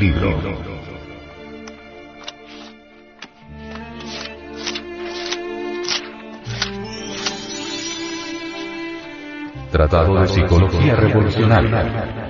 libro. Tratado de Psicología Revolucionaria.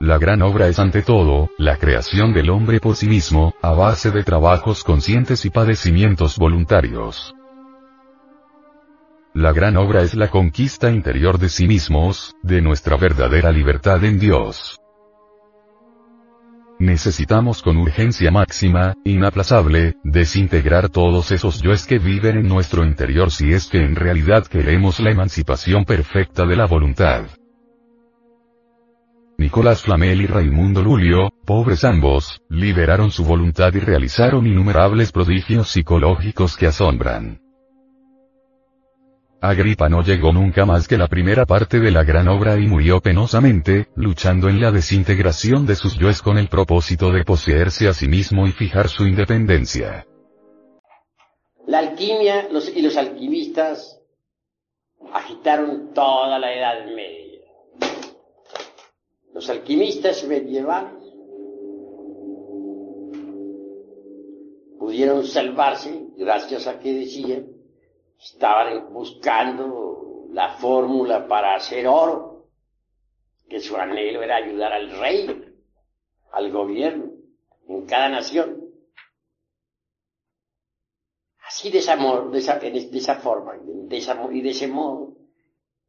La gran obra es ante todo, la creación del hombre por sí mismo, a base de trabajos conscientes y padecimientos voluntarios. La gran obra es la conquista interior de sí mismos, de nuestra verdadera libertad en Dios. Necesitamos con urgencia máxima, inaplazable, desintegrar todos esos yoes que viven en nuestro interior si es que en realidad queremos la emancipación perfecta de la voluntad. Nicolás Flamel y Raimundo Lulio, pobres ambos, liberaron su voluntad y realizaron innumerables prodigios psicológicos que asombran. Agripa no llegó nunca más que la primera parte de la gran obra y murió penosamente, luchando en la desintegración de sus yoes con el propósito de poseerse a sí mismo y fijar su independencia. La alquimia y los alquimistas agitaron toda la Edad Media los alquimistas medievales pudieron salvarse gracias a que decían, estaban buscando la fórmula para hacer oro, que su anhelo era ayudar al rey, al gobierno, en cada nación. Así de esa, de forma y de ese modo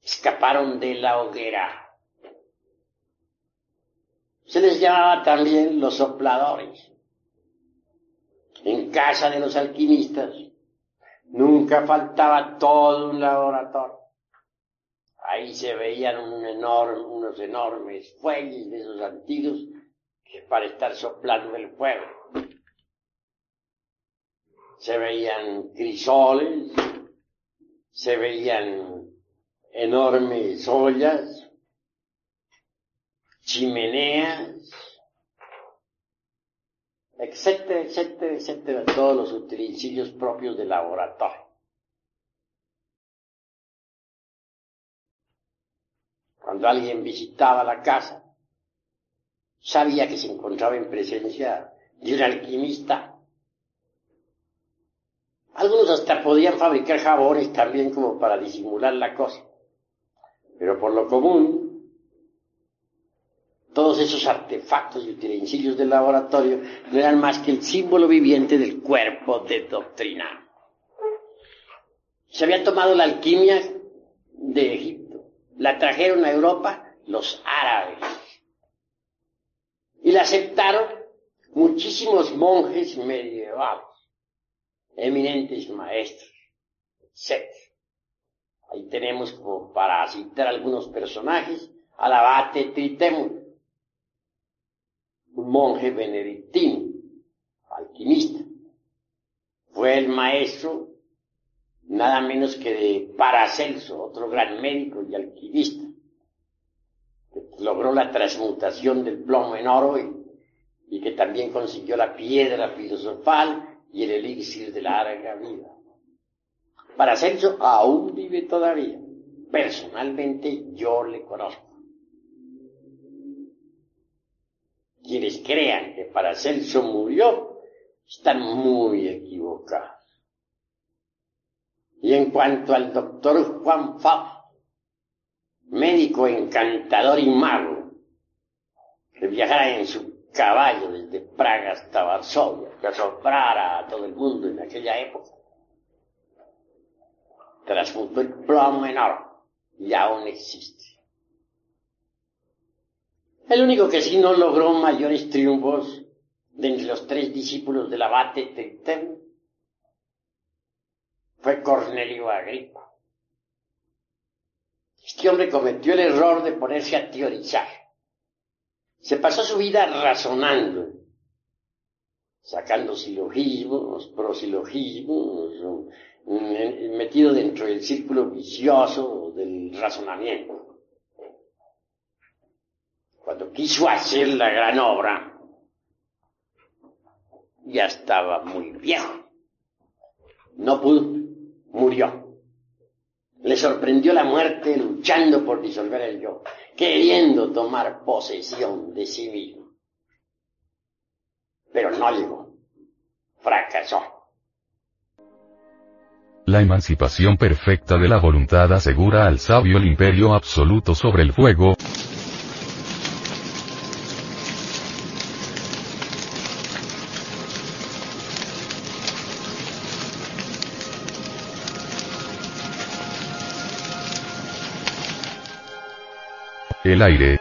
escaparon de la hoguera se les llamaba también los sopladores. En casa de los alquimistas nunca faltaba todo un laboratorio. Ahí se veían unos enormes fuelles de esos antiguos que para estar soplando el fuego. Se veían crisoles, se veían enormes ollas, chimeneas, etcétera, etcétera, etcétera, todos los utensilios propios del laboratorio. Cuando alguien visitaba la casa, sabía que se encontraba en presencia de un alquimista. Algunos hasta podían fabricar jabones también como para disimular la cosa. Pero por lo común, todos esos artefactos y utensilios del laboratorio no eran más que el símbolo viviente del cuerpo de doctrina. Se había tomado la alquimia de Egipto, la trajeron a Europa los árabes y la aceptaron muchísimos monjes medievales, eminentes maestros, etc. Ahí tenemos como para citar algunos personajes al abate un monje benedictino, alquimista. Fue el maestro nada menos que de Paracelso, otro gran médico y alquimista, que logró la transmutación del plomo en oro y, que también consiguió la piedra filosofal y el elixir de larga vida. Paracelso aún vive todavía. Personalmente yo le conozco. Quienes crean que Paracelso murió están muy equivocados. Y en cuanto al doctor Juan Fab, médico encantador y mago, que viajara en su caballo desde Praga hasta Varsovia, que asombrara a todo el mundo en aquella época, transmutó el plomo en oro y aún existe. El único que sí no logró mayores triunfos de entre los tres discípulos del abate Tristán fue Cornelio Agripa. Este hombre cometió el error de ponerse a teorizar. Se pasó su vida razonando, sacando silogismos, prosilogismos, metido dentro del círculo vicioso del razonamiento. Cuando quiso hacer la gran obra, ya estaba muy viejo. No pudo, murió. Le sorprendió la muerte luchando por disolver el yo, queriendo tomar posesión de sí mismo. Pero no llegó. Fracasó. La emancipación perfecta de la voluntad asegura al sabio el imperio absoluto sobre el fuego, el aire,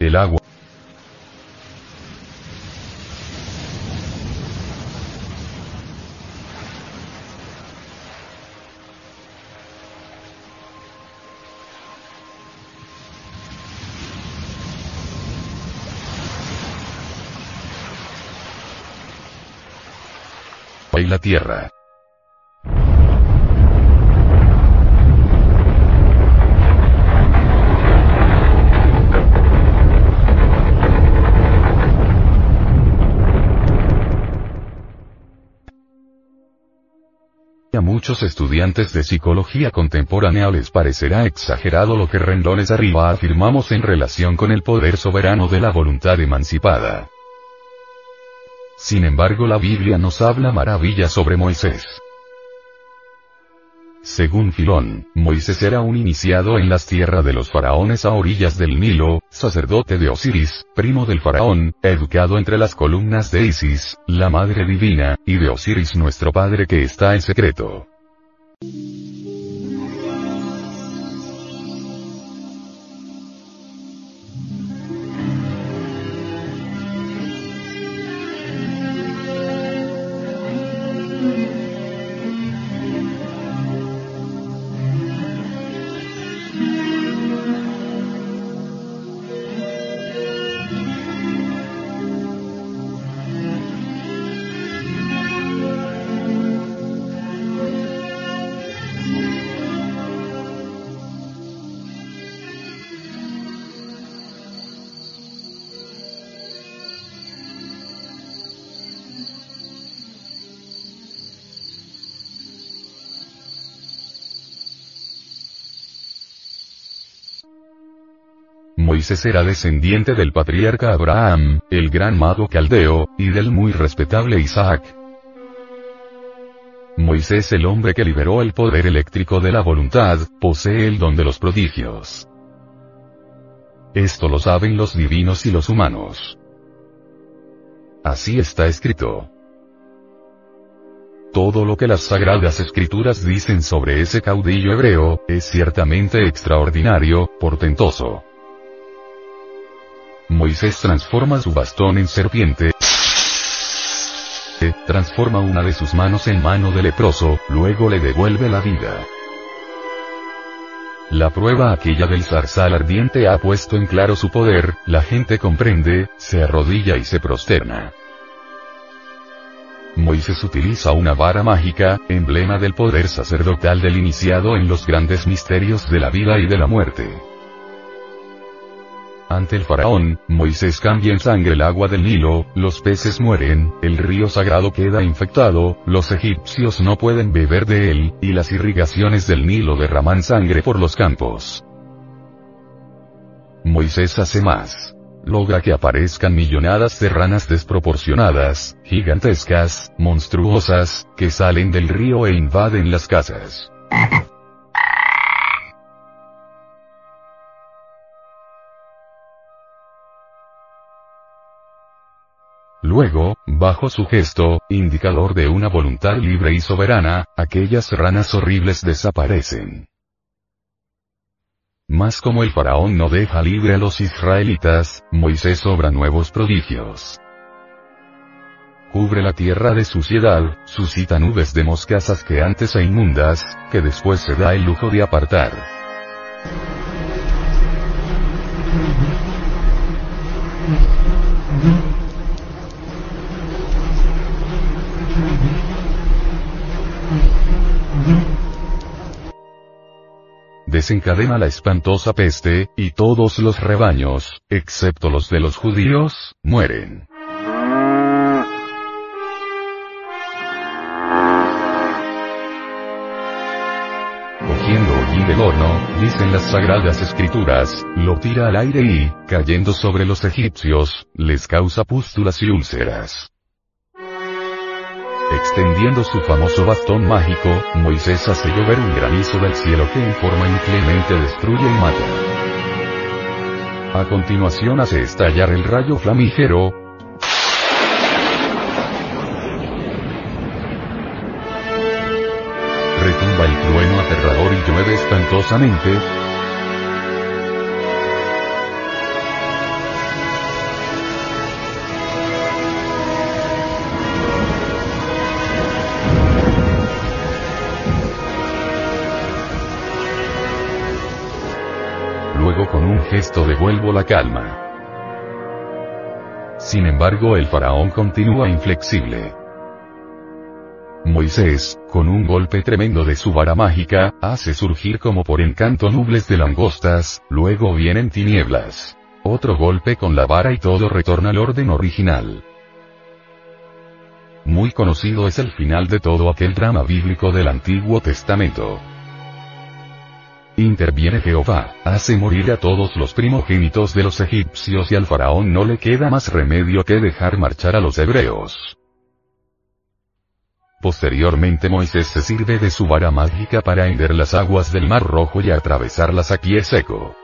el agua. y la tierra. A muchos estudiantes de psicología contemporánea les parecerá exagerado lo que rendones arriba afirmamos en relación con el poder soberano de la voluntad emancipada. Sin embargo la Biblia nos habla maravillas sobre Moisés. Según Filón, Moisés era un iniciado en las tierras de los faraones a orillas del Nilo, sacerdote de Osiris, primo del faraón, educado entre las columnas de Isis, la madre divina, y de Osiris nuestro padre que está en secreto. Moisés era descendiente del patriarca Abraham, el gran mago caldeo, y del muy respetable Isaac. Moisés el hombre que liberó el poder eléctrico de la voluntad, posee el don de los prodigios. Esto lo saben los divinos y los humanos. Así está escrito. Todo lo que las sagradas escrituras dicen sobre ese caudillo hebreo, es ciertamente extraordinario, portentoso. Moisés transforma su bastón en serpiente, transforma una de sus manos en mano de leproso, luego le devuelve la vida. La prueba aquella del zarzal ardiente ha puesto en claro su poder, la gente comprende, se arrodilla y se prosterna. Moisés utiliza una vara mágica, emblema del poder sacerdotal del iniciado en los grandes misterios de la vida y de la muerte. Ante el faraón, Moisés cambia en sangre el agua del Nilo, los peces mueren, el río sagrado queda infectado, los egipcios no pueden beber de él, y las irrigaciones del Nilo derraman sangre por los campos. Moisés hace más. logra que aparezcan millonadas de ranas desproporcionadas, gigantescas, monstruosas, que salen del río e invaden las casas. Luego, bajo su gesto, indicador de una voluntad libre y soberana, aquellas ranas horribles desaparecen. Mas como el faraón no deja libre a los israelitas, Moisés obra nuevos prodigios. Cubre la tierra de suciedad, suscita nubes de moscas asqueantes e inmundas, que después se da el lujo de apartar. Desencadena la espantosa peste, y todos los rebaños, excepto los de los judíos, mueren. Cogiendo allí del horno, dicen las sagradas escrituras, lo tira al aire y, cayendo sobre los egipcios, les causa pústulas y úlceras. Extendiendo su famoso bastón mágico, Moisés hace llover un granizo del cielo que en forma inclemente destruye y mata. A continuación hace estallar el rayo flamígero, retumba el trueno aterrador y llueve espantosamente, gesto devuelvo la calma. Sin embargo el faraón continúa inflexible. Moisés, con un golpe tremendo de su vara mágica, hace surgir como por encanto nubes de langostas, luego vienen tinieblas. Otro golpe con la vara y todo retorna al orden original. Muy conocido es el final de todo aquel drama bíblico del Antiguo Testamento. Interviene Jehová, hace morir a todos los primogénitos de los egipcios y al faraón no le queda más remedio que dejar marchar a los hebreos. Posteriormente Moisés se sirve de su vara mágica para hender las aguas del mar rojo y atravesarlas a pie seco.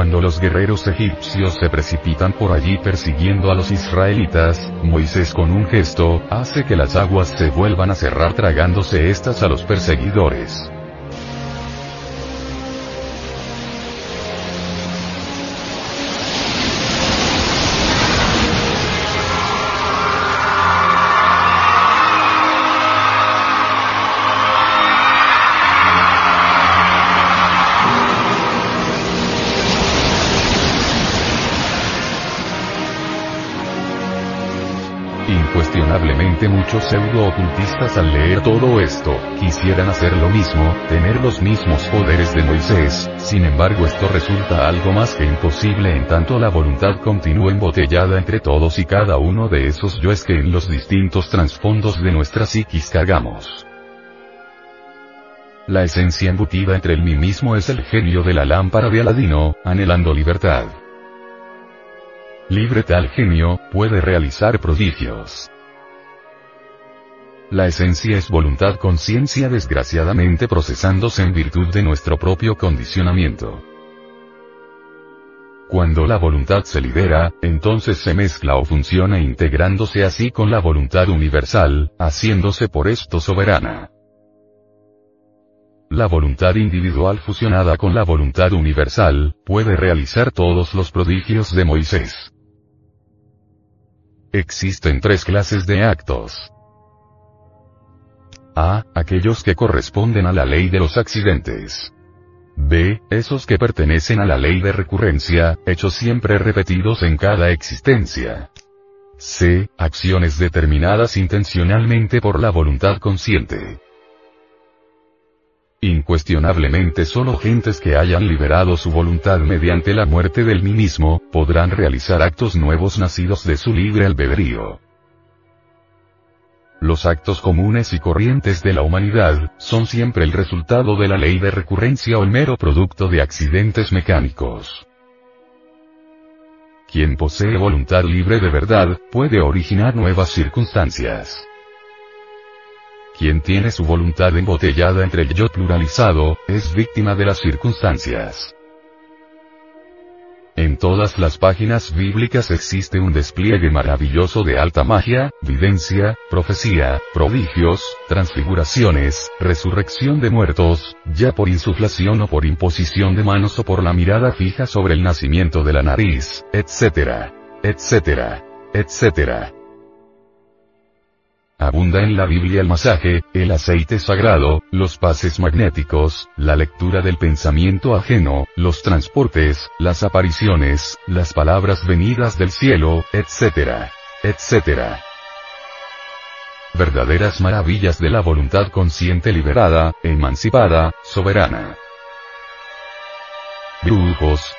Cuando los guerreros egipcios se precipitan por allí persiguiendo a los israelitas, Moisés con un gesto, hace que las aguas se vuelvan a cerrar tragándose estas a los perseguidores. Muchos pseudo-ocultistas al leer todo esto, quisieran hacer lo mismo, tener los mismos poderes de Moisés, sin embargo esto resulta algo más que imposible en tanto la voluntad continúa embotellada entre todos y cada uno de esos yoes que en los distintos trasfondos de nuestra psiquis cargamos. La esencia embutida entre el mí mismo es el genio de la lámpara de Aladino, anhelando libertad. Libre tal genio, puede realizar prodigios. La esencia es voluntad conciencia desgraciadamente procesándose en virtud de nuestro propio condicionamiento. Cuando la voluntad se libera, entonces se mezcla o funciona integrándose así con la voluntad universal, haciéndose por esto soberana. La voluntad individual fusionada con la voluntad universal, puede realizar todos los prodigios de Moisés. Existen tres clases de actos. A. Aquellos que corresponden a la ley de los accidentes. B. Esos que pertenecen a la ley de recurrencia, hechos siempre repetidos en cada existencia. c. Acciones determinadas intencionalmente por la voluntad consciente. Incuestionablemente solo gentes que hayan liberado su voluntad mediante la muerte del mí mismo, podrán realizar actos nuevos nacidos de su libre albedrío. Los actos comunes y corrientes de la humanidad, son siempre el resultado de la ley de recurrencia o el mero producto de accidentes mecánicos. Quien posee voluntad libre de verdad, puede originar nuevas circunstancias. Quien tiene su voluntad embotellada entre el yo pluralizado, es víctima de las circunstancias. En todas las páginas bíblicas existe un despliegue maravilloso de alta magia, videncia, profecía, prodigios, transfiguraciones, resurrección de muertos, ya por insuflación o por imposición de manos o por la mirada fija sobre el nacimiento de la nariz, etc. etc. etc. Abunda en la Biblia el masaje, el aceite sagrado, los pases magnéticos, la lectura del pensamiento ajeno, los transportes, las apariciones, las palabras venidas del cielo, etc. etc. Verdaderas maravillas de la voluntad consciente liberada, emancipada, soberana. Brujos.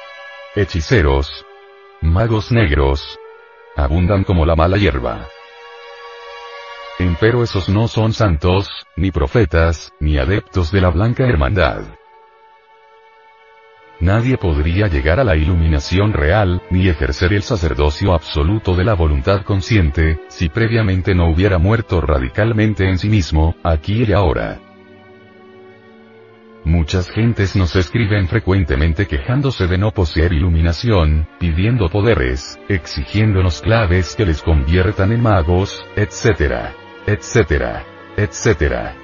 Hechiceros. Magos negros. Abundan como la mala hierba. Empero esos no son santos, ni profetas, ni adeptos de la blanca hermandad. Nadie podría llegar a la iluminación real, ni ejercer el sacerdocio absoluto de la voluntad consciente, si previamente no hubiera muerto radicalmente en sí mismo, aquí y ahora. Muchas gentes nos escriben frecuentemente quejándose de no poseer iluminación, pidiendo poderes, exigiéndonos claves que les conviertan en magos, etc etcétera, etcétera.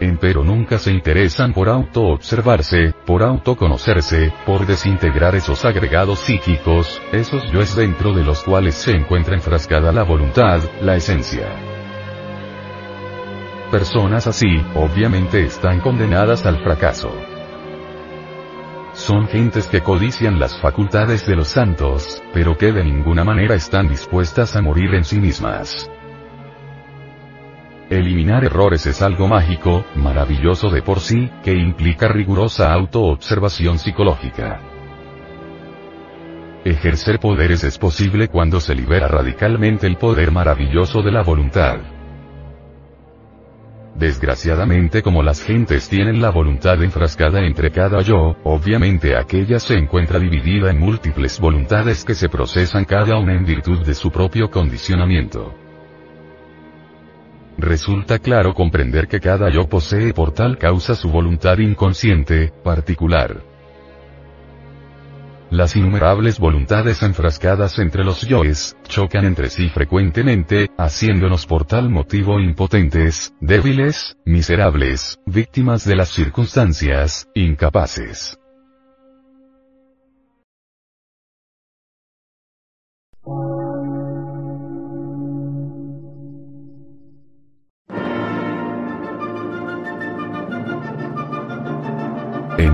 Empero nunca se interesan por autoobservarse, por autoconocerse, por desintegrar esos agregados psíquicos, esos yoes dentro de los cuales se encuentra enfrascada la voluntad, la esencia. Personas así, obviamente están condenadas al fracaso. Son gentes que codician las facultades de los santos, pero que de ninguna manera están dispuestas a morir en sí mismas. Eliminar errores es algo mágico, maravilloso de por sí, que implica rigurosa autoobservación psicológica. Ejercer poderes es posible cuando se libera radicalmente el poder maravilloso de la voluntad. Desgraciadamente como las gentes tienen la voluntad enfrascada entre cada yo, obviamente aquella se encuentra dividida en múltiples voluntades que se procesan cada una en virtud de su propio condicionamiento. Resulta claro comprender que cada yo posee por tal causa su voluntad inconsciente, particular. Las innumerables voluntades enfrascadas entre los yoes, chocan entre sí frecuentemente, haciéndonos por tal motivo impotentes, débiles, miserables, víctimas de las circunstancias, incapaces.